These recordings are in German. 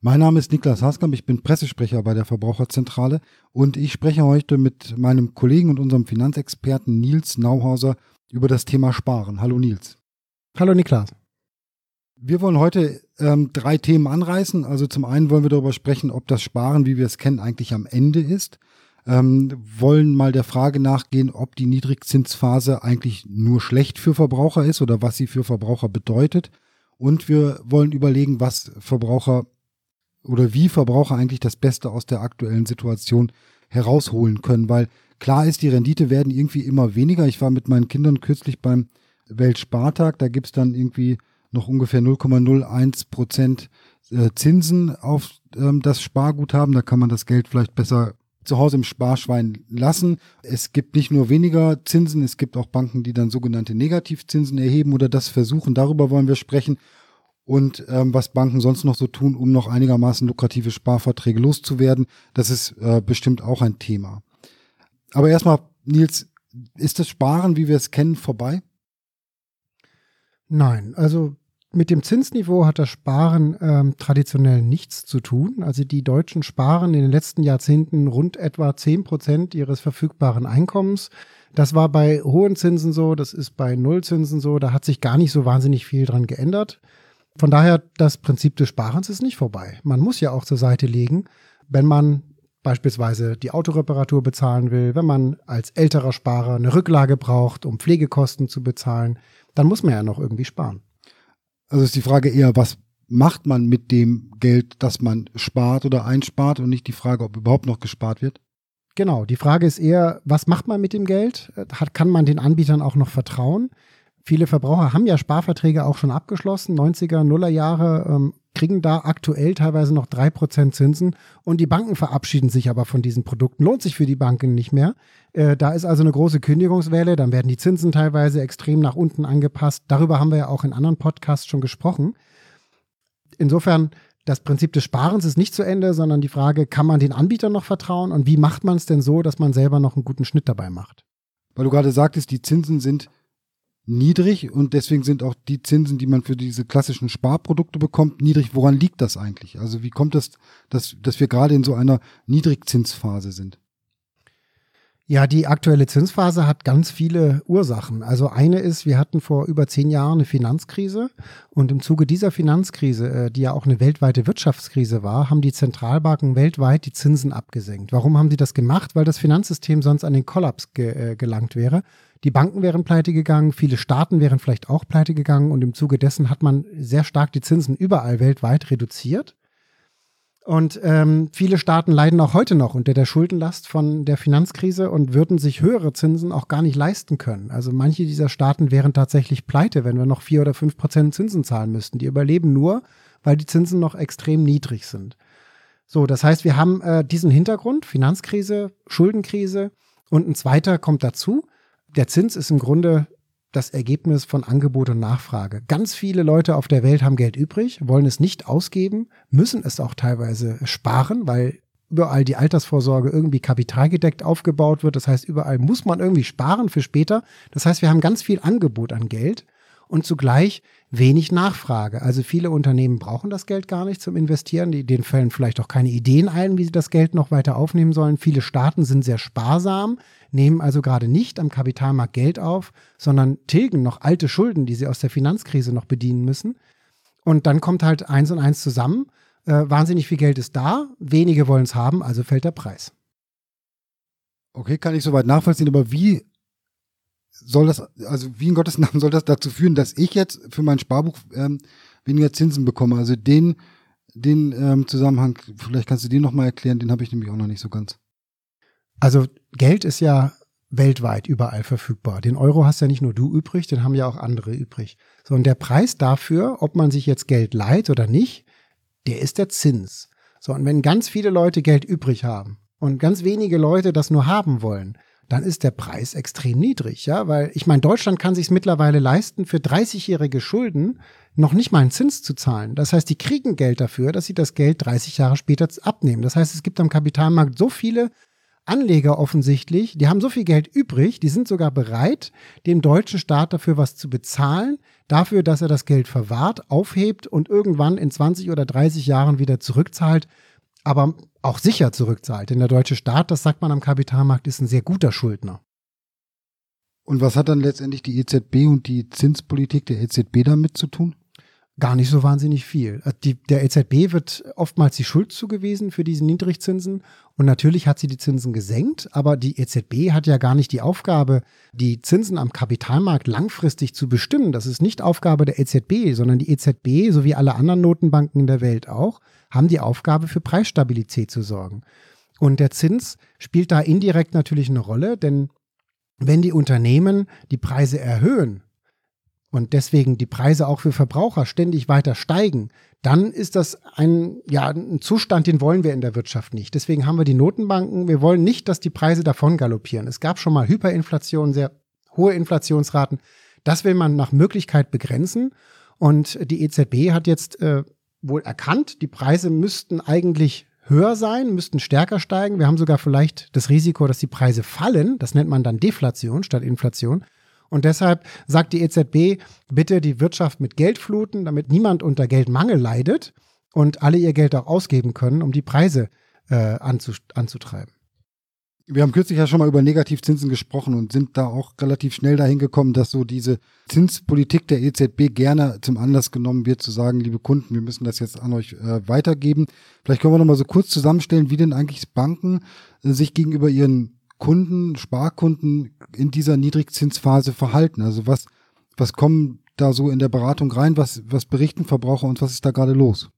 Mein Name ist Niklas Haskamp, ich bin Pressesprecher bei der Verbraucherzentrale und ich spreche heute mit meinem Kollegen und unserem Finanzexperten Nils Nauhauser über das Thema Sparen. Hallo Nils. Hallo Niklas. Wir wollen heute ähm, drei Themen anreißen. Also zum einen wollen wir darüber sprechen, ob das Sparen, wie wir es kennen, eigentlich am Ende ist. Ähm, wollen mal der Frage nachgehen, ob die Niedrigzinsphase eigentlich nur schlecht für Verbraucher ist oder was sie für Verbraucher bedeutet. Und wir wollen überlegen, was Verbraucher oder wie Verbraucher eigentlich das Beste aus der aktuellen Situation herausholen können, weil klar ist, die Rendite werden irgendwie immer weniger. Ich war mit meinen Kindern kürzlich beim Weltspartag, da gibt's dann irgendwie noch ungefähr 0,01 Prozent äh, Zinsen auf ähm, das Sparguthaben. Da kann man das Geld vielleicht besser zu Hause im Sparschwein lassen. Es gibt nicht nur weniger Zinsen, es gibt auch Banken, die dann sogenannte Negativzinsen erheben oder das versuchen. Darüber wollen wir sprechen und ähm, was Banken sonst noch so tun, um noch einigermaßen lukrative Sparverträge loszuwerden. Das ist äh, bestimmt auch ein Thema. Aber erstmal, Nils, ist das Sparen, wie wir es kennen, vorbei? Nein, also mit dem Zinsniveau hat das Sparen ähm, traditionell nichts zu tun. Also die Deutschen sparen in den letzten Jahrzehnten rund etwa zehn Prozent ihres verfügbaren Einkommens. Das war bei hohen Zinsen so, das ist bei Nullzinsen so, da hat sich gar nicht so wahnsinnig viel dran geändert. Von daher, das Prinzip des Sparens ist nicht vorbei. Man muss ja auch zur Seite legen, wenn man beispielsweise die Autoreparatur bezahlen will, wenn man als älterer Sparer eine Rücklage braucht, um Pflegekosten zu bezahlen, dann muss man ja noch irgendwie sparen. Also ist die Frage eher, was macht man mit dem Geld, das man spart oder einspart und nicht die Frage, ob überhaupt noch gespart wird? Genau, die Frage ist eher, was macht man mit dem Geld? Hat, kann man den Anbietern auch noch vertrauen? Viele Verbraucher haben ja Sparverträge auch schon abgeschlossen, 90er, Nuller Jahre, ähm, kriegen da aktuell teilweise noch 3% Zinsen und die Banken verabschieden sich aber von diesen Produkten. Lohnt sich für die Banken nicht mehr. Äh, da ist also eine große Kündigungswelle, dann werden die Zinsen teilweise extrem nach unten angepasst. Darüber haben wir ja auch in anderen Podcasts schon gesprochen. Insofern, das Prinzip des Sparens ist nicht zu Ende, sondern die Frage, kann man den Anbietern noch vertrauen und wie macht man es denn so, dass man selber noch einen guten Schnitt dabei macht? Weil du gerade sagtest, die Zinsen sind niedrig und deswegen sind auch die Zinsen, die man für diese klassischen Sparprodukte bekommt, niedrig. Woran liegt das eigentlich? Also wie kommt es, dass, dass wir gerade in so einer Niedrigzinsphase sind? Ja, die aktuelle Zinsphase hat ganz viele Ursachen. Also eine ist, wir hatten vor über zehn Jahren eine Finanzkrise und im Zuge dieser Finanzkrise, äh, die ja auch eine weltweite Wirtschaftskrise war, haben die Zentralbanken weltweit die Zinsen abgesenkt. Warum haben sie das gemacht? Weil das Finanzsystem sonst an den Kollaps ge äh, gelangt wäre. Die Banken wären pleite gegangen, viele Staaten wären vielleicht auch pleite gegangen und im Zuge dessen hat man sehr stark die Zinsen überall weltweit reduziert. Und ähm, viele Staaten leiden auch heute noch unter der Schuldenlast von der Finanzkrise und würden sich höhere Zinsen auch gar nicht leisten können. Also manche dieser Staaten wären tatsächlich pleite, wenn wir noch vier oder fünf Prozent Zinsen zahlen müssten. Die überleben nur, weil die Zinsen noch extrem niedrig sind. So, das heißt, wir haben äh, diesen Hintergrund, Finanzkrise, Schuldenkrise und ein zweiter kommt dazu der Zins ist im Grunde das Ergebnis von Angebot und Nachfrage. Ganz viele Leute auf der Welt haben Geld übrig, wollen es nicht ausgeben, müssen es auch teilweise sparen, weil überall die Altersvorsorge irgendwie kapitalgedeckt aufgebaut wird. Das heißt, überall muss man irgendwie sparen für später. Das heißt, wir haben ganz viel Angebot an Geld und zugleich wenig Nachfrage. Also viele Unternehmen brauchen das Geld gar nicht zum Investieren. Die, denen fällen vielleicht auch keine Ideen ein, wie sie das Geld noch weiter aufnehmen sollen. Viele Staaten sind sehr sparsam nehmen also gerade nicht am Kapitalmarkt Geld auf, sondern tilgen noch alte Schulden, die sie aus der Finanzkrise noch bedienen müssen. Und dann kommt halt eins und eins zusammen. Äh, wahnsinnig viel Geld ist da, wenige wollen es haben, also fällt der Preis. Okay, kann ich soweit nachvollziehen, aber wie soll das, also wie in Gottes Namen soll das dazu führen, dass ich jetzt für mein Sparbuch ähm, weniger Zinsen bekomme? Also den, den ähm, Zusammenhang, vielleicht kannst du den nochmal erklären, den habe ich nämlich auch noch nicht so ganz. Also Geld ist ja weltweit überall verfügbar. Den Euro hast ja nicht nur du übrig, den haben ja auch andere übrig. So, und der Preis dafür, ob man sich jetzt Geld leiht oder nicht, der ist der Zins. So, und wenn ganz viele Leute Geld übrig haben und ganz wenige Leute das nur haben wollen, dann ist der Preis extrem niedrig, ja, weil ich meine, Deutschland kann sich mittlerweile leisten, für 30-jährige Schulden noch nicht mal einen Zins zu zahlen. Das heißt, die kriegen Geld dafür, dass sie das Geld 30 Jahre später abnehmen. Das heißt, es gibt am Kapitalmarkt so viele Anleger offensichtlich, die haben so viel Geld übrig, die sind sogar bereit, dem deutschen Staat dafür was zu bezahlen, dafür, dass er das Geld verwahrt, aufhebt und irgendwann in 20 oder 30 Jahren wieder zurückzahlt, aber auch sicher zurückzahlt. Denn der deutsche Staat, das sagt man am Kapitalmarkt, ist ein sehr guter Schuldner. Und was hat dann letztendlich die EZB und die Zinspolitik der EZB damit zu tun? Gar nicht so wahnsinnig viel. Äh, die, der EZB wird oftmals die Schuld zugewiesen für diese Niedrigzinsen. Und natürlich hat sie die Zinsen gesenkt, aber die EZB hat ja gar nicht die Aufgabe, die Zinsen am Kapitalmarkt langfristig zu bestimmen. Das ist nicht Aufgabe der EZB, sondern die EZB, so wie alle anderen Notenbanken in der Welt auch, haben die Aufgabe, für Preisstabilität zu sorgen. Und der Zins spielt da indirekt natürlich eine Rolle, denn wenn die Unternehmen die Preise erhöhen, und deswegen die Preise auch für Verbraucher ständig weiter steigen, dann ist das ein, ja, ein Zustand, den wollen wir in der Wirtschaft nicht. Deswegen haben wir die Notenbanken. Wir wollen nicht, dass die Preise davon galoppieren. Es gab schon mal Hyperinflation, sehr hohe Inflationsraten. Das will man nach Möglichkeit begrenzen. Und die EZB hat jetzt äh, wohl erkannt, die Preise müssten eigentlich höher sein, müssten stärker steigen. Wir haben sogar vielleicht das Risiko, dass die Preise fallen. Das nennt man dann Deflation statt Inflation. Und deshalb sagt die EZB, bitte die Wirtschaft mit Geld fluten, damit niemand unter Geldmangel leidet und alle ihr Geld auch ausgeben können, um die Preise äh, anzutreiben. Wir haben kürzlich ja schon mal über Negativzinsen gesprochen und sind da auch relativ schnell dahin gekommen, dass so diese Zinspolitik der EZB gerne zum Anlass genommen wird, zu sagen, liebe Kunden, wir müssen das jetzt an euch äh, weitergeben. Vielleicht können wir noch mal so kurz zusammenstellen, wie denn eigentlich Banken äh, sich gegenüber ihren Kunden, Sparkunden in dieser Niedrigzinsphase verhalten? Also was, was kommen da so in der Beratung rein? Was, was berichten Verbraucher und was ist da gerade los?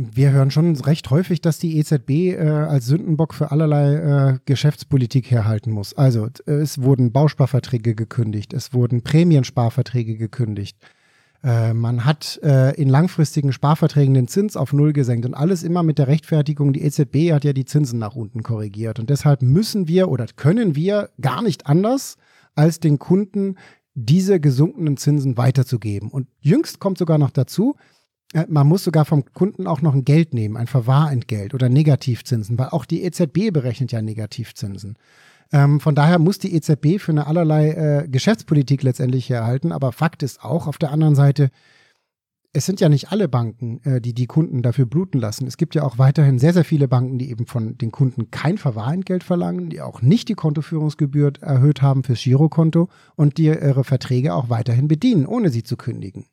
Wir hören schon recht häufig, dass die EZB äh, als Sündenbock für allerlei äh, Geschäftspolitik herhalten muss. Also es wurden Bausparverträge gekündigt, es wurden Prämiensparverträge gekündigt, äh, man hat äh, in langfristigen Sparverträgen den Zins auf Null gesenkt und alles immer mit der Rechtfertigung, die EZB hat ja die Zinsen nach unten korrigiert. Und deshalb müssen wir oder können wir gar nicht anders, als den Kunden diese gesunkenen Zinsen weiterzugeben. Und jüngst kommt sogar noch dazu, äh, man muss sogar vom Kunden auch noch ein Geld nehmen, ein Verwahrentgelt oder Negativzinsen, weil auch die EZB berechnet ja Negativzinsen. Ähm, von daher muss die EZB für eine allerlei äh, Geschäftspolitik letztendlich herhalten. Aber Fakt ist auch auf der anderen Seite, es sind ja nicht alle Banken, äh, die die Kunden dafür bluten lassen. Es gibt ja auch weiterhin sehr, sehr viele Banken, die eben von den Kunden kein Verwahrentgelt verlangen, die auch nicht die Kontoführungsgebühr erhöht haben fürs Girokonto und die ihre Verträge auch weiterhin bedienen, ohne sie zu kündigen.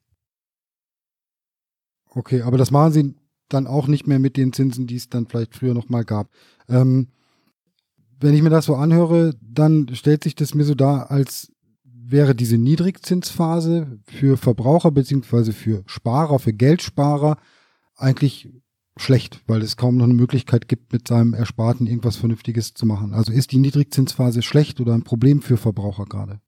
Okay, aber das machen sie dann auch nicht mehr mit den Zinsen, die es dann vielleicht früher noch mal gab. Ähm, wenn ich mir das so anhöre, dann stellt sich das mir so dar, als wäre diese Niedrigzinsphase für Verbraucher beziehungsweise für Sparer, für Geldsparer eigentlich schlecht, weil es kaum noch eine Möglichkeit gibt, mit seinem Ersparten irgendwas Vernünftiges zu machen. Also ist die Niedrigzinsphase schlecht oder ein Problem für Verbraucher gerade?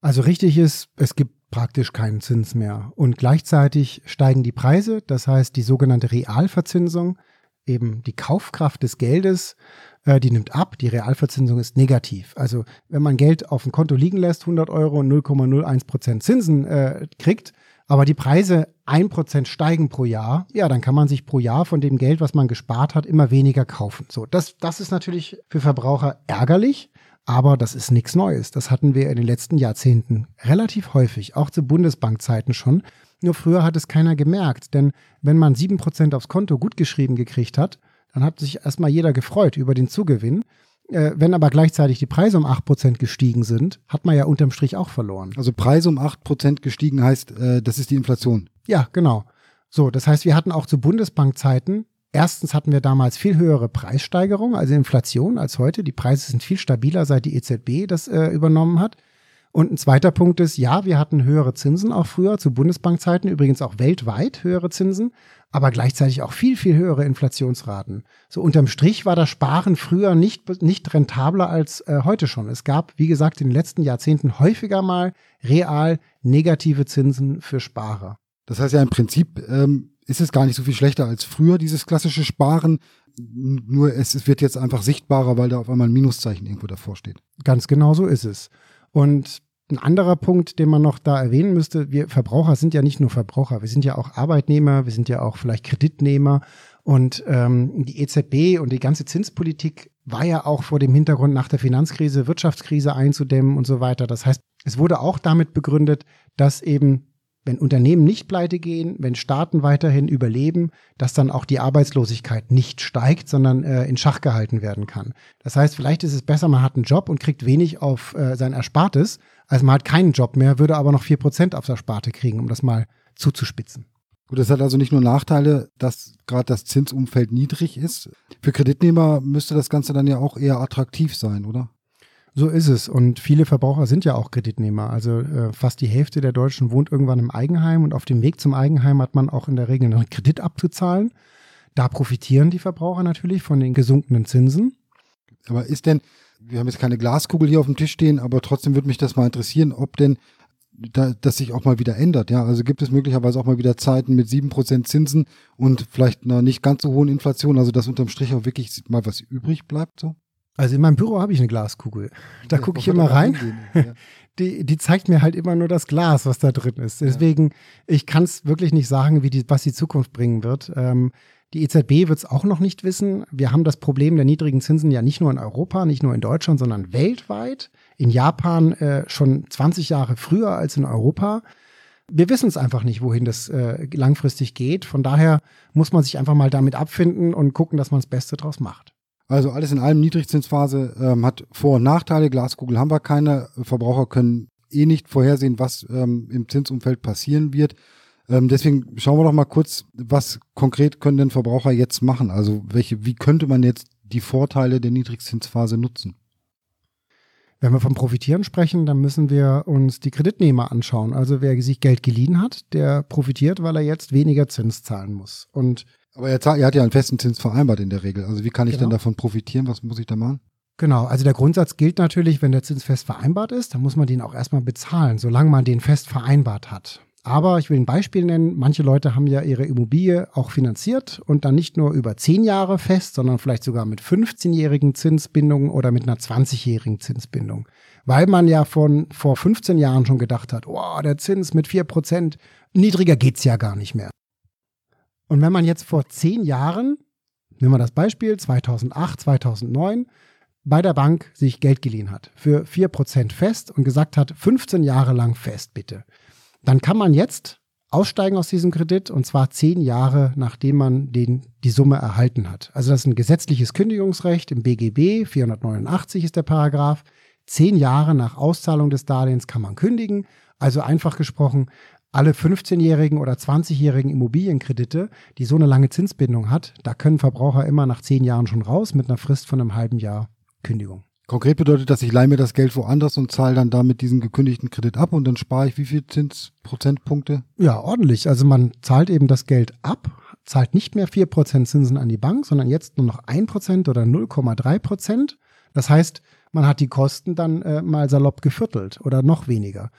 Also richtig ist, es gibt praktisch keinen Zins mehr. Und gleichzeitig steigen die Preise, das heißt die sogenannte Realverzinsung, eben die Kaufkraft des Geldes äh, die nimmt ab, die Realverzinsung ist negativ. Also wenn man Geld auf dem Konto liegen lässt, 100 Euro und 0,01 Prozent Zinsen äh, kriegt, aber die Preise 1% steigen pro Jahr, ja, dann kann man sich pro Jahr von dem Geld, was man gespart hat, immer weniger kaufen. So, das, das ist natürlich für Verbraucher ärgerlich, aber das ist nichts Neues. Das hatten wir in den letzten Jahrzehnten relativ häufig, auch zu Bundesbankzeiten schon. Nur früher hat es keiner gemerkt, denn wenn man 7% aufs Konto gutgeschrieben gekriegt hat, dann hat sich erstmal jeder gefreut über den Zugewinn. Äh, wenn aber gleichzeitig die Preise um 8% gestiegen sind, hat man ja unterm Strich auch verloren. Also Preise um 8% gestiegen heißt, äh, das ist die Inflation. Ja, genau. So, das heißt, wir hatten auch zu Bundesbankzeiten, erstens hatten wir damals viel höhere Preissteigerung, also Inflation als heute. Die Preise sind viel stabiler, seit die EZB das äh, übernommen hat. Und ein zweiter Punkt ist, ja, wir hatten höhere Zinsen auch früher zu Bundesbankzeiten, übrigens auch weltweit höhere Zinsen aber gleichzeitig auch viel, viel höhere Inflationsraten. So unterm Strich war das Sparen früher nicht, nicht rentabler als äh, heute schon. Es gab, wie gesagt, in den letzten Jahrzehnten häufiger mal real negative Zinsen für Sparer. Das heißt ja im Prinzip ähm, ist es gar nicht so viel schlechter als früher, dieses klassische Sparen. Nur es, es wird jetzt einfach sichtbarer, weil da auf einmal ein Minuszeichen irgendwo davor steht. Ganz genau so ist es. Und ein anderer Punkt, den man noch da erwähnen müsste, wir Verbraucher sind ja nicht nur Verbraucher, wir sind ja auch Arbeitnehmer, wir sind ja auch vielleicht Kreditnehmer und ähm, die EZB und die ganze Zinspolitik war ja auch vor dem Hintergrund nach der Finanzkrise, Wirtschaftskrise einzudämmen und so weiter. Das heißt, es wurde auch damit begründet, dass eben wenn Unternehmen nicht pleite gehen, wenn Staaten weiterhin überleben, dass dann auch die Arbeitslosigkeit nicht steigt, sondern äh, in Schach gehalten werden kann. Das heißt, vielleicht ist es besser, man hat einen Job und kriegt wenig auf äh, sein Erspartes, als man hat keinen Job mehr, würde aber noch vier Prozent aufs Ersparte kriegen, um das mal zuzuspitzen. Gut, das hat also nicht nur Nachteile, dass gerade das Zinsumfeld niedrig ist. Für Kreditnehmer müsste das Ganze dann ja auch eher attraktiv sein, oder? So ist es. Und viele Verbraucher sind ja auch Kreditnehmer. Also äh, fast die Hälfte der Deutschen wohnt irgendwann im Eigenheim und auf dem Weg zum Eigenheim hat man auch in der Regel einen Kredit abzuzahlen. Da profitieren die Verbraucher natürlich von den gesunkenen Zinsen. Aber ist denn, wir haben jetzt keine Glaskugel hier auf dem Tisch stehen, aber trotzdem würde mich das mal interessieren, ob denn da, das sich auch mal wieder ändert. Ja, also gibt es möglicherweise auch mal wieder Zeiten mit sieben Prozent Zinsen und vielleicht einer nicht ganz so hohen Inflation, also dass unterm Strich auch wirklich mal was übrig bleibt so? Also in meinem Büro habe ich eine Glaskugel. Da ja, gucke ich immer rein. Ja. Die, die zeigt mir halt immer nur das Glas, was da drin ist. Deswegen, ja. ich kann es wirklich nicht sagen, wie die, was die Zukunft bringen wird. Ähm, die EZB wird es auch noch nicht wissen. Wir haben das Problem der niedrigen Zinsen ja nicht nur in Europa, nicht nur in Deutschland, sondern weltweit. In Japan äh, schon 20 Jahre früher als in Europa. Wir wissen es einfach nicht, wohin das äh, langfristig geht. Von daher muss man sich einfach mal damit abfinden und gucken, dass man das Beste draus macht. Also alles in allem Niedrigzinsphase ähm, hat Vor- und Nachteile. Glaskugel haben wir keine. Verbraucher können eh nicht vorhersehen, was ähm, im Zinsumfeld passieren wird. Ähm, deswegen schauen wir doch mal kurz, was konkret können denn Verbraucher jetzt machen? Also welche, wie könnte man jetzt die Vorteile der Niedrigzinsphase nutzen? Wenn wir vom Profitieren sprechen, dann müssen wir uns die Kreditnehmer anschauen. Also wer sich Geld geliehen hat, der profitiert, weil er jetzt weniger Zins zahlen muss. Und aber er, er, hat ja einen festen Zins vereinbart in der Regel. Also wie kann ich genau. denn davon profitieren? Was muss ich da machen? Genau, also der Grundsatz gilt natürlich, wenn der Zins fest vereinbart ist, dann muss man den auch erstmal bezahlen, solange man den fest vereinbart hat. Aber ich will ein Beispiel nennen. Manche Leute haben ja ihre Immobilie auch finanziert und dann nicht nur über zehn Jahre fest, sondern vielleicht sogar mit 15-jährigen Zinsbindungen oder mit einer 20-jährigen Zinsbindung. Weil man ja von vor 15 Jahren schon gedacht hat, oh, der Zins mit 4%, niedriger geht's ja gar nicht mehr. Und wenn man jetzt vor zehn Jahren, nehmen wir das Beispiel, 2008, 2009, bei der Bank sich Geld geliehen hat für 4% fest und gesagt hat, 15 Jahre lang fest bitte, dann kann man jetzt aussteigen aus diesem Kredit und zwar zehn Jahre, nachdem man den, die Summe erhalten hat. Also das ist ein gesetzliches Kündigungsrecht im BGB, 489 ist der Paragraph. Zehn Jahre nach Auszahlung des Darlehens kann man kündigen. Also einfach gesprochen, alle 15-jährigen oder 20-jährigen Immobilienkredite, die so eine lange Zinsbindung hat, da können Verbraucher immer nach zehn Jahren schon raus mit einer Frist von einem halben Jahr Kündigung. Konkret bedeutet das, ich leihe mir das Geld woanders und zahle dann damit diesen gekündigten Kredit ab und dann spare ich wie viel Zinsprozentpunkte? Ja, ordentlich. Also man zahlt eben das Geld ab, zahlt nicht mehr 4% Zinsen an die Bank, sondern jetzt nur noch 1% oder 0,3%. Das heißt, man hat die Kosten dann äh, mal salopp geviertelt oder noch weniger.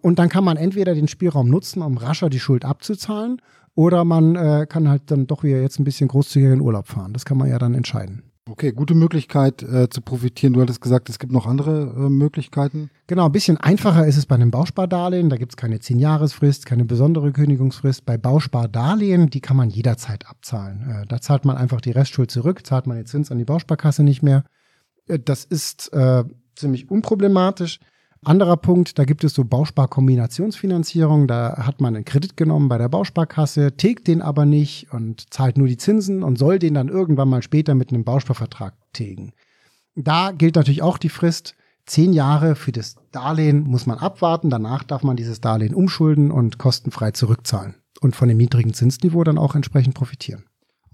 Und dann kann man entweder den Spielraum nutzen, um rascher die Schuld abzuzahlen, oder man äh, kann halt dann doch wieder jetzt ein bisschen großzügiger in Urlaub fahren. Das kann man ja dann entscheiden. Okay, gute Möglichkeit äh, zu profitieren. Du hattest gesagt, es gibt noch andere äh, Möglichkeiten. Genau, ein bisschen einfacher ist es bei einem Bauspardarlehen. Da gibt es keine 10-Jahresfrist, keine besondere Kündigungsfrist. Bei Bauspardarlehen, die kann man jederzeit abzahlen. Äh, da zahlt man einfach die Restschuld zurück, zahlt man den Zins an die Bausparkasse nicht mehr. Äh, das ist äh, ziemlich unproblematisch. Anderer Punkt, da gibt es so Bausparkombinationsfinanzierung. Da hat man einen Kredit genommen bei der Bausparkasse, tilgt den aber nicht und zahlt nur die Zinsen und soll den dann irgendwann mal später mit einem Bausparvertrag tilgen. Da gilt natürlich auch die Frist. Zehn Jahre für das Darlehen muss man abwarten. Danach darf man dieses Darlehen umschulden und kostenfrei zurückzahlen und von dem niedrigen Zinsniveau dann auch entsprechend profitieren.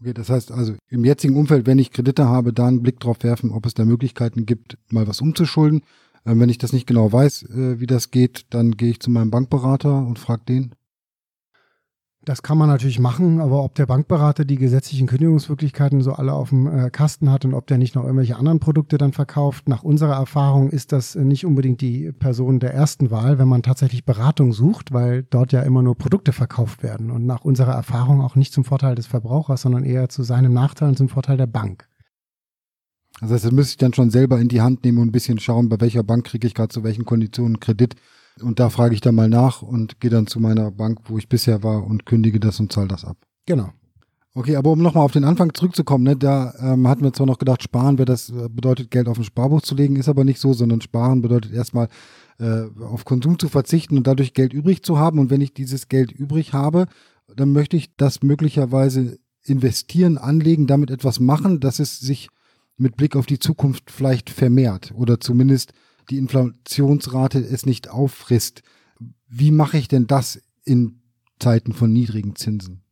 Okay, das heißt also im jetzigen Umfeld, wenn ich Kredite habe, da einen Blick drauf werfen, ob es da Möglichkeiten gibt, mal was umzuschulden. Ähm, wenn ich das nicht genau weiß, äh, wie das geht, dann gehe ich zu meinem Bankberater und frage den. Das kann man natürlich machen, aber ob der Bankberater die gesetzlichen Kündigungsmöglichkeiten so alle auf dem äh, Kasten hat und ob der nicht noch irgendwelche anderen Produkte dann verkauft, nach unserer Erfahrung ist das nicht unbedingt die Person der ersten Wahl, wenn man tatsächlich Beratung sucht, weil dort ja immer nur Produkte verkauft werden und nach unserer Erfahrung auch nicht zum Vorteil des Verbrauchers, sondern eher zu seinem Nachteil und zum Vorteil der Bank. Das heißt, das müsste ich dann schon selber in die Hand nehmen und ein bisschen schauen, bei welcher Bank kriege ich gerade zu welchen Konditionen Kredit und da frage ich dann mal nach und gehe dann zu meiner Bank, wo ich bisher war und kündige das und zahle das ab. Genau. Okay, aber um nochmal auf den Anfang zurückzukommen, ne, da ähm, hatten wir zwar noch gedacht, sparen wäre das äh, bedeutet, Geld auf ein Sparbuch zu legen, ist aber nicht so, sondern sparen bedeutet erstmal äh, auf Konsum zu verzichten und dadurch Geld übrig zu haben. Und wenn ich dieses Geld übrig habe, dann möchte ich das möglicherweise investieren, anlegen, damit etwas machen, dass es sich mit Blick auf die Zukunft vielleicht vermehrt oder zumindest die Inflationsrate es nicht auffrisst. Wie mache ich denn das in Zeiten von niedrigen Zinsen?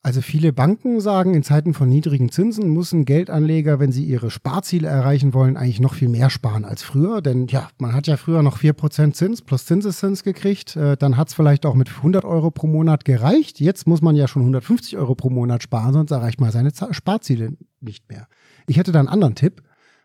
Also viele Banken sagen, in Zeiten von niedrigen Zinsen müssen Geldanleger, wenn sie ihre Sparziele erreichen wollen, eigentlich noch viel mehr sparen als früher. Denn ja, man hat ja früher noch 4% Zins plus Zinseszins gekriegt. Äh, dann hat es vielleicht auch mit 100 Euro pro Monat gereicht. Jetzt muss man ja schon 150 Euro pro Monat sparen, sonst erreicht man seine Sparziele nicht mehr. Ich hätte da einen anderen Tipp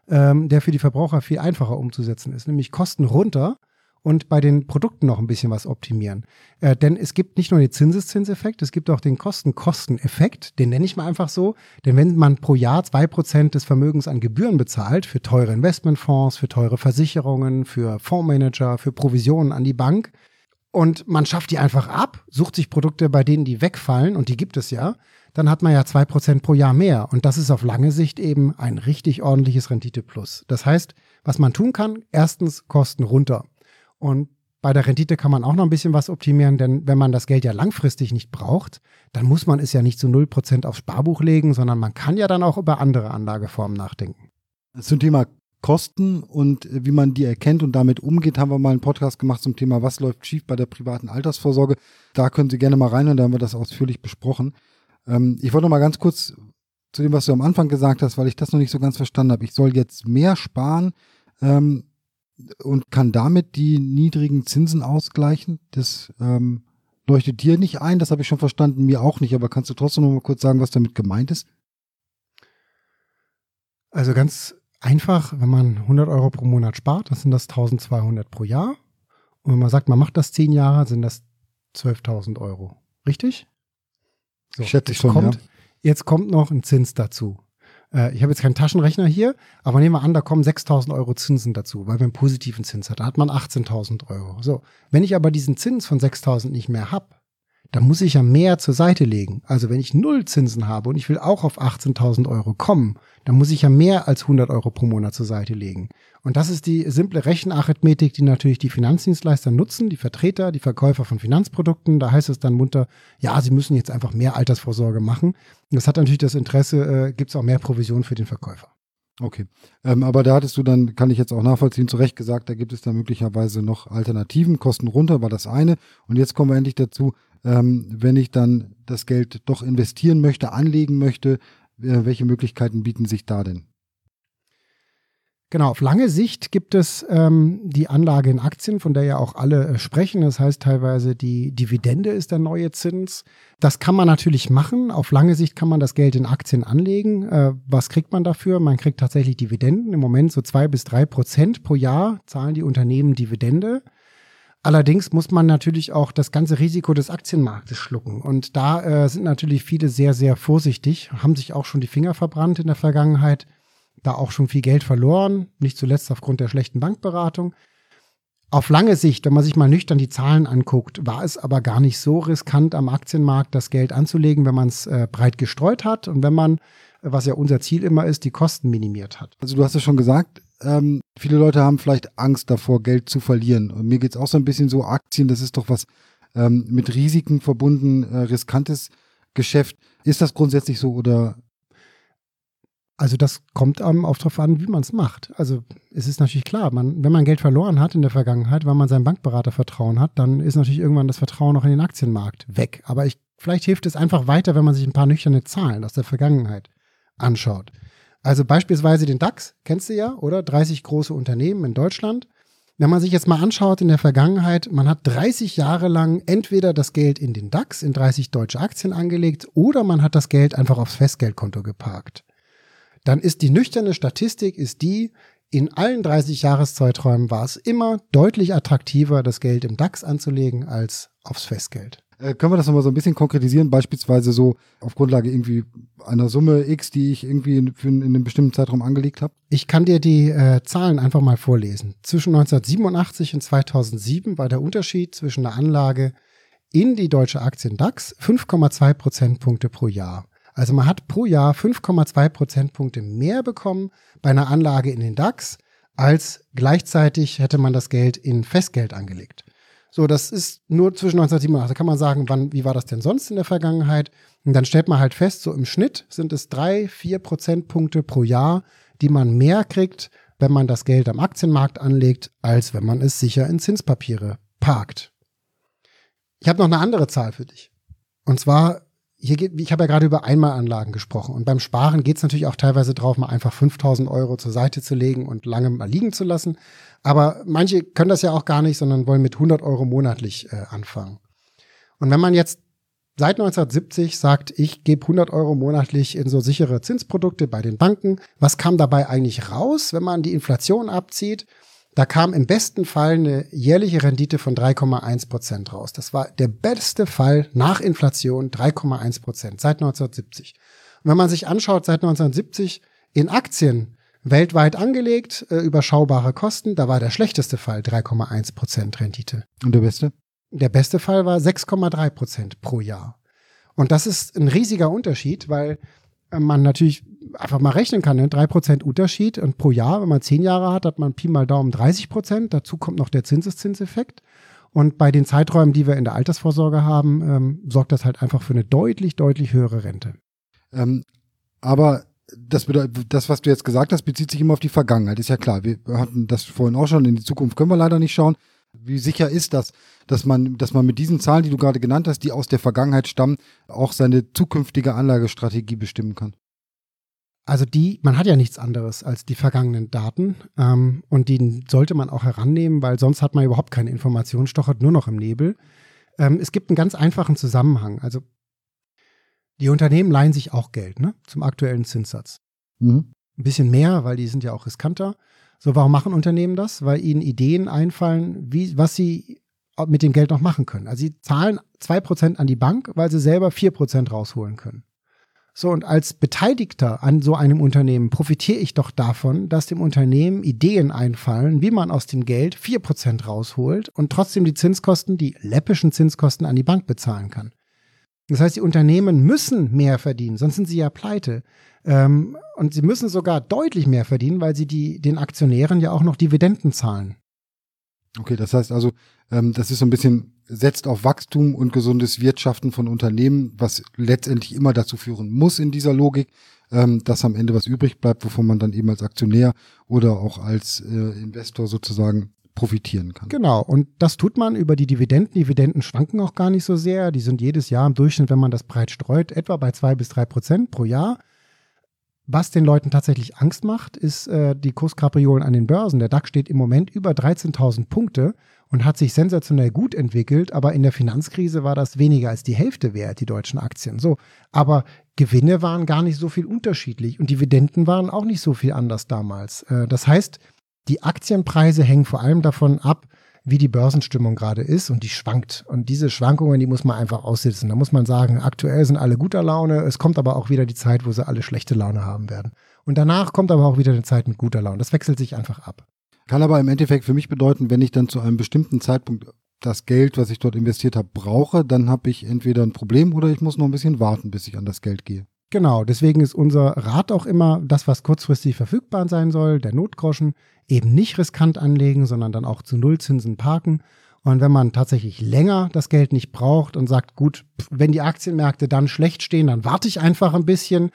ähm, der für die Verbraucher viel einfacher umzusetzen ist, nämlich Kosten runter und bei den Produkten noch ein bisschen was optimieren. Äh, denn es gibt nicht nur den Zinseszinseffekt, es gibt auch den Kosten-Kosten-Effekt, den nenne ich mal einfach so. Denn wenn man pro Jahr zwei Prozent des Vermögens an Gebühren bezahlt, für teure Investmentfonds, für teure Versicherungen, für Fondsmanager, für Provisionen an die Bank, und man schafft die einfach ab, sucht sich Produkte, bei denen die wegfallen, und die gibt es ja, dann hat man ja zwei Prozent pro Jahr mehr. Und das ist auf lange Sicht eben ein richtig ordentliches Rendite-Plus. Das heißt, was man tun kann, erstens Kosten runter. Und bei der Rendite kann man auch noch ein bisschen was optimieren, denn wenn man das Geld ja langfristig nicht braucht, dann muss man es ja nicht zu null Prozent aufs Sparbuch legen, sondern man kann ja dann auch über andere Anlageformen nachdenken. Zum Thema Kosten und wie man die erkennt und damit umgeht, haben wir mal einen Podcast gemacht zum Thema, was läuft schief bei der privaten Altersvorsorge. Da können Sie gerne mal reinhören, da haben wir das ausführlich besprochen. Ähm, ich wollte noch mal ganz kurz zu dem, was du am Anfang gesagt hast, weil ich das noch nicht so ganz verstanden habe. Ich soll jetzt mehr sparen ähm, und kann damit die niedrigen Zinsen ausgleichen. Das ähm, leuchtet dir nicht ein, das habe ich schon verstanden, mir auch nicht, aber kannst du trotzdem noch mal kurz sagen, was damit gemeint ist? Also ganz einfach, wenn man 100 Euro pro Monat spart, dann sind das 1200 pro Jahr. Und wenn man sagt, man macht das zehn Jahre, sind das 12.000 Euro. Richtig? So, Schätze ich schon, kommt, ja. Jetzt kommt noch ein Zins dazu. Äh, ich habe jetzt keinen Taschenrechner hier, aber nehmen wir an, da kommen 6.000 Euro Zinsen dazu, weil wir einen positiven Zins hat. Da hat man 18.000 Euro. So, wenn ich aber diesen Zins von 6.000 nicht mehr habe, dann muss ich ja mehr zur Seite legen. Also wenn ich null Zinsen habe und ich will auch auf 18.000 Euro kommen, dann muss ich ja mehr als 100 Euro pro Monat zur Seite legen. Und das ist die simple Rechenarithmetik, die natürlich die Finanzdienstleister nutzen, die Vertreter, die Verkäufer von Finanzprodukten. Da heißt es dann munter, ja, sie müssen jetzt einfach mehr Altersvorsorge machen. Das hat natürlich das Interesse, äh, gibt es auch mehr Provision für den Verkäufer. Okay. Ähm, aber da hattest du dann, kann ich jetzt auch nachvollziehen, zu Recht gesagt, da gibt es da möglicherweise noch Alternativen. Kosten runter war das eine. Und jetzt kommen wir endlich dazu, ähm, wenn ich dann das Geld doch investieren möchte, anlegen möchte, welche Möglichkeiten bieten sich da denn? Genau, auf lange Sicht gibt es ähm, die Anlage in Aktien, von der ja auch alle äh, sprechen. Das heißt teilweise, die Dividende ist der neue Zins. Das kann man natürlich machen. Auf lange Sicht kann man das Geld in Aktien anlegen. Äh, was kriegt man dafür? Man kriegt tatsächlich Dividenden. Im Moment so zwei bis drei Prozent pro Jahr zahlen die Unternehmen Dividende. Allerdings muss man natürlich auch das ganze Risiko des Aktienmarktes schlucken. Und da äh, sind natürlich viele sehr, sehr vorsichtig, haben sich auch schon die Finger verbrannt in der Vergangenheit da auch schon viel Geld verloren, nicht zuletzt aufgrund der schlechten Bankberatung. Auf lange Sicht, wenn man sich mal nüchtern die Zahlen anguckt, war es aber gar nicht so riskant am Aktienmarkt das Geld anzulegen, wenn man es äh, breit gestreut hat und wenn man, was ja unser Ziel immer ist, die Kosten minimiert hat. Also du hast es schon gesagt, ähm, viele Leute haben vielleicht Angst davor, Geld zu verlieren. Und mir geht es auch so ein bisschen so, Aktien, das ist doch was ähm, mit Risiken verbunden, äh, riskantes Geschäft. Ist das grundsätzlich so oder also das kommt auch darauf an, wie man es macht. Also es ist natürlich klar, man, wenn man Geld verloren hat in der Vergangenheit, weil man seinem Bankberater Vertrauen hat, dann ist natürlich irgendwann das Vertrauen auch in den Aktienmarkt weg. Aber ich, vielleicht hilft es einfach weiter, wenn man sich ein paar nüchterne Zahlen aus der Vergangenheit anschaut. Also beispielsweise den DAX, kennst du ja, oder? 30 große Unternehmen in Deutschland. Wenn man sich jetzt mal anschaut in der Vergangenheit, man hat 30 Jahre lang entweder das Geld in den DAX, in 30 deutsche Aktien angelegt, oder man hat das Geld einfach aufs Festgeldkonto geparkt. Dann ist die nüchterne Statistik ist die, in allen 30 Jahreszeiträumen war es immer deutlich attraktiver, das Geld im DAX anzulegen als aufs Festgeld. Äh, können wir das nochmal so ein bisschen konkretisieren? Beispielsweise so auf Grundlage irgendwie einer Summe X, die ich irgendwie in, für, in einem bestimmten Zeitraum angelegt habe? Ich kann dir die äh, Zahlen einfach mal vorlesen. Zwischen 1987 und 2007 war der Unterschied zwischen der Anlage in die deutsche Aktien DAX 5,2 Prozentpunkte pro Jahr. Also man hat pro Jahr 5,2 Prozentpunkte mehr bekommen bei einer Anlage in den DAX, als gleichzeitig hätte man das Geld in Festgeld angelegt. So, das ist nur zwischen 1987. Da kann man sagen, wann, wie war das denn sonst in der Vergangenheit? Und dann stellt man halt fest, so im Schnitt sind es drei, vier Prozentpunkte pro Jahr, die man mehr kriegt, wenn man das Geld am Aktienmarkt anlegt, als wenn man es sicher in Zinspapiere parkt. Ich habe noch eine andere Zahl für dich. Und zwar hier geht, ich habe ja gerade über Einmalanlagen gesprochen und beim Sparen geht es natürlich auch teilweise drauf, mal einfach 5000 Euro zur Seite zu legen und lange mal liegen zu lassen. Aber manche können das ja auch gar nicht, sondern wollen mit 100 Euro monatlich äh, anfangen. Und wenn man jetzt seit 1970 sagt, ich gebe 100 Euro monatlich in so sichere Zinsprodukte bei den Banken, was kam dabei eigentlich raus, wenn man die Inflation abzieht? Da kam im besten Fall eine jährliche Rendite von 3,1 Prozent raus. Das war der beste Fall nach Inflation, 3,1 Prozent seit 1970. Und wenn man sich anschaut, seit 1970 in Aktien weltweit angelegt, äh, überschaubare Kosten, da war der schlechteste Fall 3,1 Prozent Rendite. Und der beste? Der beste Fall war 6,3 Prozent pro Jahr. Und das ist ein riesiger Unterschied, weil man natürlich einfach mal rechnen kann, ne? 3% Unterschied und pro Jahr, wenn man 10 Jahre hat, hat man Pi mal Daumen 30 Prozent. Dazu kommt noch der Zinseszinseffekt. Und bei den Zeiträumen, die wir in der Altersvorsorge haben, ähm, sorgt das halt einfach für eine deutlich, deutlich höhere Rente. Ähm, aber das, das, was du jetzt gesagt hast, bezieht sich immer auf die Vergangenheit. Ist ja klar. Wir hatten das vorhin auch schon. In die Zukunft können wir leider nicht schauen. Wie sicher ist das, dass man, dass man mit diesen Zahlen, die du gerade genannt hast, die aus der Vergangenheit stammen, auch seine zukünftige Anlagestrategie bestimmen kann? Also die, man hat ja nichts anderes als die vergangenen Daten ähm, und die sollte man auch herannehmen, weil sonst hat man überhaupt keine Information, stochert nur noch im Nebel. Ähm, es gibt einen ganz einfachen Zusammenhang. Also die Unternehmen leihen sich auch Geld ne, zum aktuellen Zinssatz. Mhm. Ein bisschen mehr, weil die sind ja auch riskanter. So, warum machen Unternehmen das? Weil ihnen Ideen einfallen, wie, was sie mit dem Geld noch machen können. Also sie zahlen 2% an die Bank, weil sie selber 4% rausholen können. So, und als Beteiligter an so einem Unternehmen profitiere ich doch davon, dass dem Unternehmen Ideen einfallen, wie man aus dem Geld 4% rausholt und trotzdem die Zinskosten, die läppischen Zinskosten an die Bank bezahlen kann. Das heißt, die Unternehmen müssen mehr verdienen, sonst sind sie ja pleite. Ähm, und sie müssen sogar deutlich mehr verdienen, weil sie die, den Aktionären ja auch noch Dividenden zahlen. Okay, das heißt also, ähm, das ist so ein bisschen setzt auf Wachstum und gesundes Wirtschaften von Unternehmen, was letztendlich immer dazu führen muss in dieser Logik, ähm, dass am Ende was übrig bleibt, wovon man dann eben als Aktionär oder auch als äh, Investor sozusagen profitieren kann. Genau, und das tut man über die Dividenden. Dividenden schwanken auch gar nicht so sehr. Die sind jedes Jahr im Durchschnitt, wenn man das breit streut, etwa bei zwei bis drei Prozent pro Jahr. Was den Leuten tatsächlich Angst macht, ist äh, die Kurskapriolen an den Börsen. Der DAX steht im Moment über 13.000 Punkte und hat sich sensationell gut entwickelt, aber in der Finanzkrise war das weniger als die Hälfte wert, die deutschen Aktien. So, aber Gewinne waren gar nicht so viel unterschiedlich und Dividenden waren auch nicht so viel anders damals. Äh, das heißt, die Aktienpreise hängen vor allem davon ab, wie die Börsenstimmung gerade ist und die schwankt. Und diese Schwankungen, die muss man einfach aussitzen. Da muss man sagen, aktuell sind alle guter Laune, es kommt aber auch wieder die Zeit, wo sie alle schlechte Laune haben werden. Und danach kommt aber auch wieder eine Zeit mit guter Laune. Das wechselt sich einfach ab. Kann aber im Endeffekt für mich bedeuten, wenn ich dann zu einem bestimmten Zeitpunkt das Geld, was ich dort investiert habe, brauche, dann habe ich entweder ein Problem oder ich muss noch ein bisschen warten, bis ich an das Geld gehe. Genau, deswegen ist unser Rat auch immer, das, was kurzfristig verfügbar sein soll, der Notgroschen, eben nicht riskant anlegen, sondern dann auch zu Nullzinsen parken. Und wenn man tatsächlich länger das Geld nicht braucht und sagt, gut, wenn die Aktienmärkte dann schlecht stehen, dann warte ich einfach ein bisschen.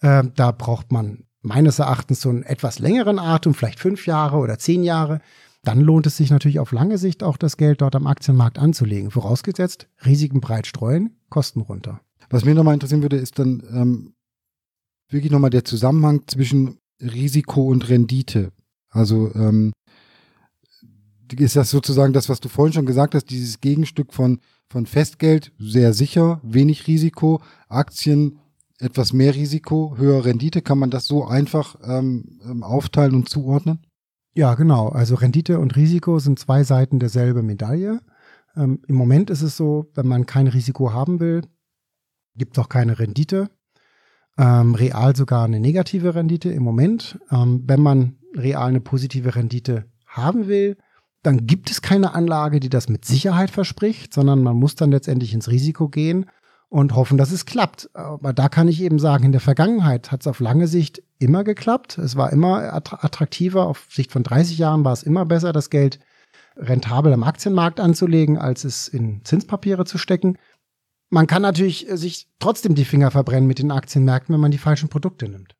Äh, da braucht man meines Erachtens so einen etwas längeren Atem, vielleicht fünf Jahre oder zehn Jahre. Dann lohnt es sich natürlich auf lange Sicht auch das Geld dort am Aktienmarkt anzulegen. Vorausgesetzt, Risiken breit streuen, Kosten runter. Was mir nochmal interessieren würde, ist dann ähm, wirklich nochmal der Zusammenhang zwischen Risiko und Rendite. Also ähm, ist das sozusagen das, was du vorhin schon gesagt hast, dieses Gegenstück von, von Festgeld, sehr sicher, wenig Risiko, Aktien, etwas mehr Risiko, höhere Rendite. Kann man das so einfach ähm, ähm, aufteilen und zuordnen? Ja, genau. Also Rendite und Risiko sind zwei Seiten derselbe Medaille. Ähm, Im Moment ist es so, wenn man kein Risiko haben will, gibt auch keine Rendite. Ähm, real sogar eine negative Rendite im Moment. Ähm, wenn man real eine positive Rendite haben will, dann gibt es keine Anlage, die das mit Sicherheit verspricht, sondern man muss dann letztendlich ins Risiko gehen und hoffen, dass es klappt. Aber da kann ich eben sagen, in der Vergangenheit hat es auf lange Sicht immer geklappt. Es war immer attraktiver. Auf Sicht von 30 Jahren war es immer besser, das Geld rentabel am Aktienmarkt anzulegen, als es in Zinspapiere zu stecken. Man kann natürlich äh, sich trotzdem die Finger verbrennen mit den Aktienmärkten, wenn man die falschen Produkte nimmt.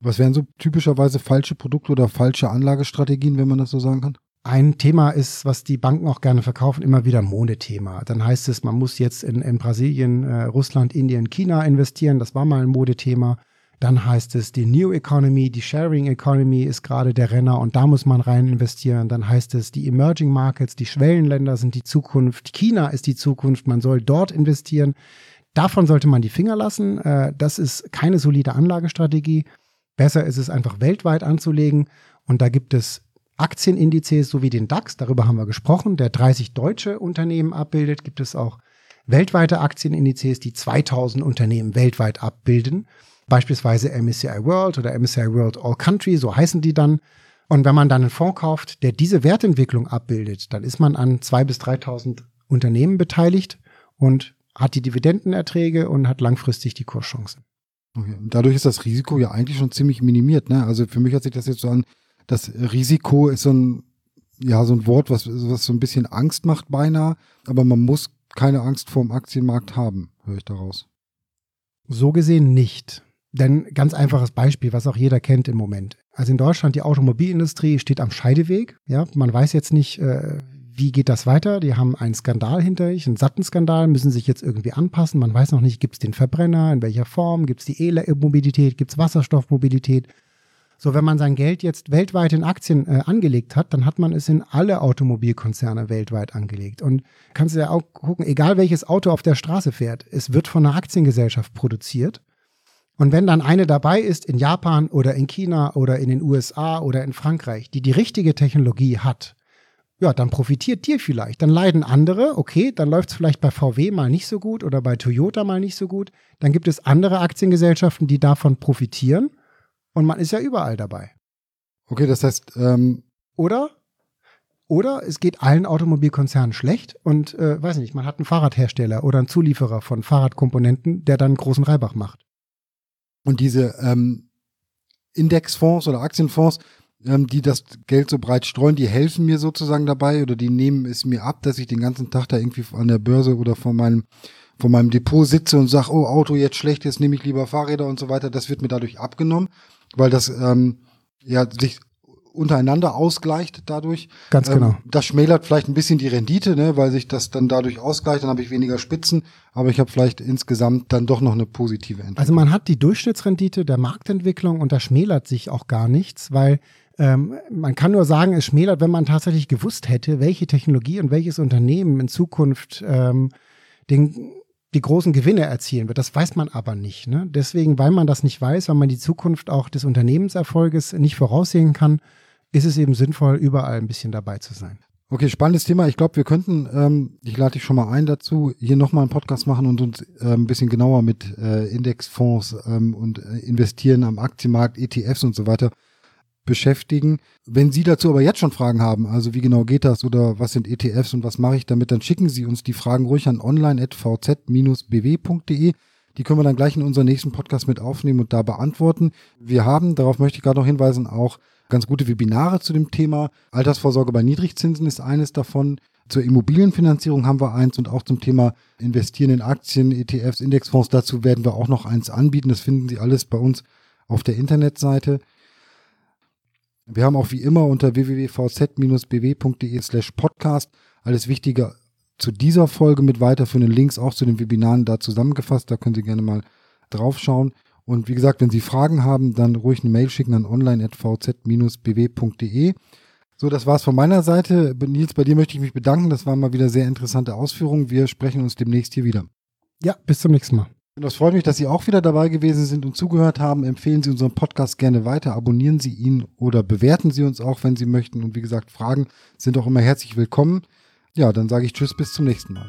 Was wären so typischerweise falsche Produkte oder falsche Anlagestrategien, wenn man das so sagen kann? Ein Thema ist, was die Banken auch gerne verkaufen, immer wieder Modethema. Dann heißt es, man muss jetzt in, in Brasilien, äh, Russland, Indien, China investieren. Das war mal ein Modethema. Dann heißt es, die New Economy, die Sharing Economy ist gerade der Renner und da muss man rein investieren. Dann heißt es, die Emerging Markets, die Schwellenländer sind die Zukunft. China ist die Zukunft, man soll dort investieren. Davon sollte man die Finger lassen. Äh, das ist keine solide Anlagestrategie. Besser ist es einfach weltweit anzulegen. Und da gibt es Aktienindizes sowie den DAX, darüber haben wir gesprochen, der 30 deutsche Unternehmen abbildet. Gibt es auch weltweite Aktienindizes, die 2000 Unternehmen weltweit abbilden beispielsweise MSCI World oder MSCI World All Country, so heißen die dann. Und wenn man dann einen Fonds kauft, der diese Wertentwicklung abbildet, dann ist man an 2.000 bis 3.000 Unternehmen beteiligt und hat die Dividendenerträge und hat langfristig die Kurschancen. Okay. Dadurch ist das Risiko ja eigentlich schon ziemlich minimiert. Ne? Also für mich hört sich das jetzt so an, das Risiko ist so ein, ja, so ein Wort, was, was so ein bisschen Angst macht beinahe, aber man muss keine Angst vor dem Aktienmarkt haben, höre ich daraus. So gesehen nicht. Denn ganz einfaches Beispiel, was auch jeder kennt im Moment. Also in Deutschland, die Automobilindustrie steht am Scheideweg. Ja, man weiß jetzt nicht, äh, wie geht das weiter. Die haben einen Skandal hinter sich, einen satten Skandal, müssen sich jetzt irgendwie anpassen. Man weiß noch nicht, gibt es den Verbrenner, in welcher Form, gibt es die E-Mobilität, gibt es Wasserstoffmobilität. So, wenn man sein Geld jetzt weltweit in Aktien äh, angelegt hat, dann hat man es in alle Automobilkonzerne weltweit angelegt. Und kannst du ja auch gucken, egal welches Auto auf der Straße fährt, es wird von einer Aktiengesellschaft produziert. Und wenn dann eine dabei ist in Japan oder in China oder in den USA oder in Frankreich, die die richtige Technologie hat, ja, dann profitiert dir vielleicht. Dann leiden andere, okay, dann läuft es vielleicht bei VW mal nicht so gut oder bei Toyota mal nicht so gut. Dann gibt es andere Aktiengesellschaften, die davon profitieren und man ist ja überall dabei. Okay, das heißt, ähm oder oder es geht allen Automobilkonzernen schlecht und äh, weiß nicht, man hat einen Fahrradhersteller oder einen Zulieferer von Fahrradkomponenten, der dann einen großen Reibach macht. Und diese ähm, Indexfonds oder Aktienfonds, ähm, die das Geld so breit streuen, die helfen mir sozusagen dabei oder die nehmen es mir ab, dass ich den ganzen Tag da irgendwie an der Börse oder vor meinem vor meinem Depot sitze und sage, oh, Auto jetzt schlecht, jetzt nehme ich lieber Fahrräder und so weiter. Das wird mir dadurch abgenommen, weil das ähm, ja sich untereinander ausgleicht dadurch. Ganz genau. Ähm, das schmälert vielleicht ein bisschen die Rendite, ne, weil sich das dann dadurch ausgleicht, dann habe ich weniger Spitzen, aber ich habe vielleicht insgesamt dann doch noch eine positive Entwicklung. Also man hat die Durchschnittsrendite der Marktentwicklung und da schmälert sich auch gar nichts, weil ähm, man kann nur sagen, es schmälert, wenn man tatsächlich gewusst hätte, welche Technologie und welches Unternehmen in Zukunft ähm, den die großen Gewinne erzielen wird. Das weiß man aber nicht. Ne? Deswegen, weil man das nicht weiß, weil man die Zukunft auch des Unternehmenserfolges nicht voraussehen kann, ist es eben sinnvoll, überall ein bisschen dabei zu sein. Okay, spannendes Thema. Ich glaube, wir könnten, ähm, ich lade dich schon mal ein dazu, hier nochmal einen Podcast machen und uns äh, ein bisschen genauer mit äh, Indexfonds ähm, und äh, investieren am Aktienmarkt, ETFs und so weiter beschäftigen. Wenn Sie dazu aber jetzt schon Fragen haben, also wie genau geht das oder was sind ETFs und was mache ich damit, dann schicken Sie uns die Fragen ruhig an online.vz-bw.de. Die können wir dann gleich in unseren nächsten Podcast mit aufnehmen und da beantworten. Wir haben, darauf möchte ich gerade noch hinweisen, auch ganz gute Webinare zu dem Thema. Altersvorsorge bei Niedrigzinsen ist eines davon. Zur Immobilienfinanzierung haben wir eins und auch zum Thema Investieren in Aktien, ETFs, Indexfonds. Dazu werden wir auch noch eins anbieten. Das finden Sie alles bei uns auf der Internetseite. Wir haben auch wie immer unter www.vz-bw.de slash podcast alles Wichtige zu dieser Folge mit weiterführenden Links auch zu den Webinaren da zusammengefasst. Da können Sie gerne mal draufschauen. Und wie gesagt, wenn Sie Fragen haben, dann ruhig eine Mail schicken an online.vz-bw.de. So, das war's von meiner Seite. Nils, bei dir möchte ich mich bedanken. Das waren mal wieder sehr interessante Ausführungen. Wir sprechen uns demnächst hier wieder. Ja, bis zum nächsten Mal. Und das freut mich, dass Sie auch wieder dabei gewesen sind und zugehört haben. Empfehlen Sie unseren Podcast gerne weiter, abonnieren Sie ihn oder bewerten Sie uns auch, wenn Sie möchten. Und wie gesagt, Fragen sind auch immer herzlich willkommen. Ja, dann sage ich Tschüss, bis zum nächsten Mal.